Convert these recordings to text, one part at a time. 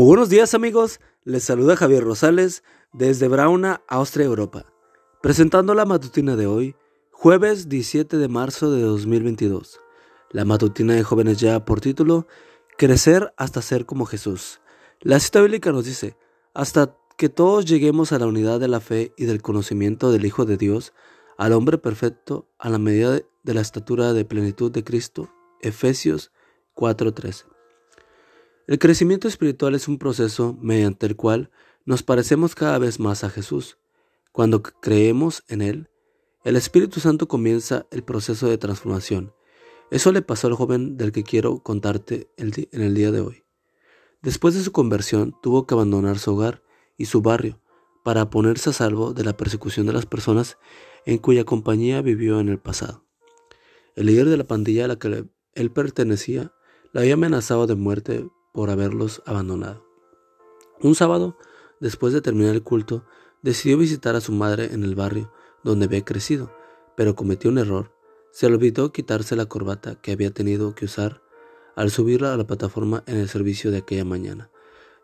Buenos días amigos, les saluda Javier Rosales desde Brauna, Austria, Europa, presentando la matutina de hoy, jueves 17 de marzo de 2022. La matutina de jóvenes ya por título, Crecer hasta ser como Jesús. La cita bíblica nos dice, hasta que todos lleguemos a la unidad de la fe y del conocimiento del Hijo de Dios, al hombre perfecto, a la medida de la estatura de plenitud de Cristo. Efesios 4:13. El crecimiento espiritual es un proceso mediante el cual nos parecemos cada vez más a Jesús. Cuando creemos en Él, el Espíritu Santo comienza el proceso de transformación. Eso le pasó al joven del que quiero contarte en el día de hoy. Después de su conversión, tuvo que abandonar su hogar y su barrio para ponerse a salvo de la persecución de las personas en cuya compañía vivió en el pasado. El líder de la pandilla a la que él pertenecía le había amenazado de muerte por haberlos abandonado. Un sábado, después de terminar el culto, decidió visitar a su madre en el barrio donde había crecido, pero cometió un error. Se le olvidó quitarse la corbata que había tenido que usar al subirla a la plataforma en el servicio de aquella mañana.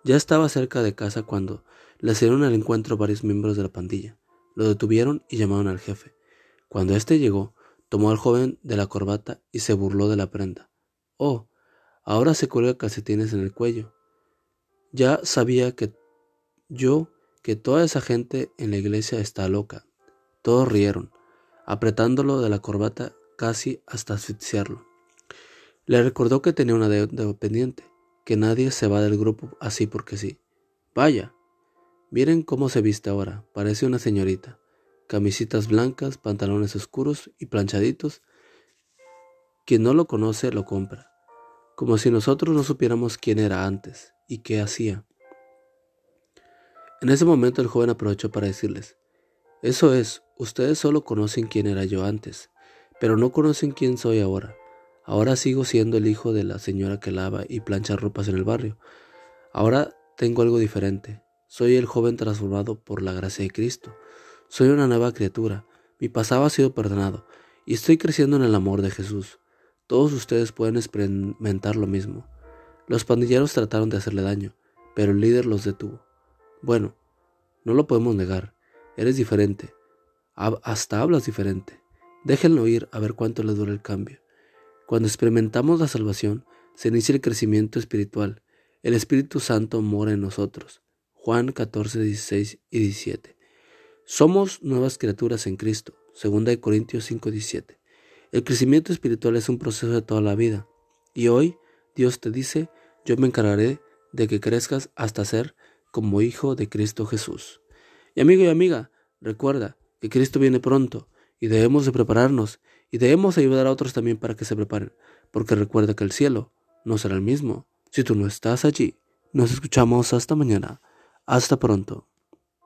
Ya estaba cerca de casa cuando le hicieron al encuentro varios miembros de la pandilla. Lo detuvieron y llamaron al jefe. Cuando éste llegó, tomó al joven de la corbata y se burló de la prenda. Oh, Ahora se cuelga calcetines en el cuello. Ya sabía que yo que toda esa gente en la iglesia está loca. Todos rieron, apretándolo de la corbata casi hasta asfixiarlo. Le recordó que tenía una deuda pendiente, que nadie se va del grupo así porque sí. Vaya, miren cómo se viste ahora, parece una señorita. Camisitas blancas, pantalones oscuros y planchaditos. Quien no lo conoce lo compra como si nosotros no supiéramos quién era antes y qué hacía. En ese momento el joven aprovechó para decirles, eso es, ustedes solo conocen quién era yo antes, pero no conocen quién soy ahora. Ahora sigo siendo el hijo de la señora que lava y plancha ropas en el barrio. Ahora tengo algo diferente. Soy el joven transformado por la gracia de Cristo. Soy una nueva criatura. Mi pasado ha sido perdonado y estoy creciendo en el amor de Jesús. Todos ustedes pueden experimentar lo mismo. Los pandilleros trataron de hacerle daño, pero el líder los detuvo. Bueno, no lo podemos negar. Eres diferente. Hasta hablas diferente. Déjenlo ir a ver cuánto le dura el cambio. Cuando experimentamos la salvación, se inicia el crecimiento espiritual. El Espíritu Santo mora en nosotros. Juan 14, 16 y 17. Somos nuevas criaturas en Cristo. 2 Corintios 5, 17. El crecimiento espiritual es un proceso de toda la vida. Y hoy Dios te dice, yo me encargaré de que crezcas hasta ser como hijo de Cristo Jesús. Y amigo y amiga, recuerda que Cristo viene pronto y debemos de prepararnos y debemos ayudar a otros también para que se preparen, porque recuerda que el cielo no será el mismo si tú no estás allí. Nos escuchamos hasta mañana. Hasta pronto.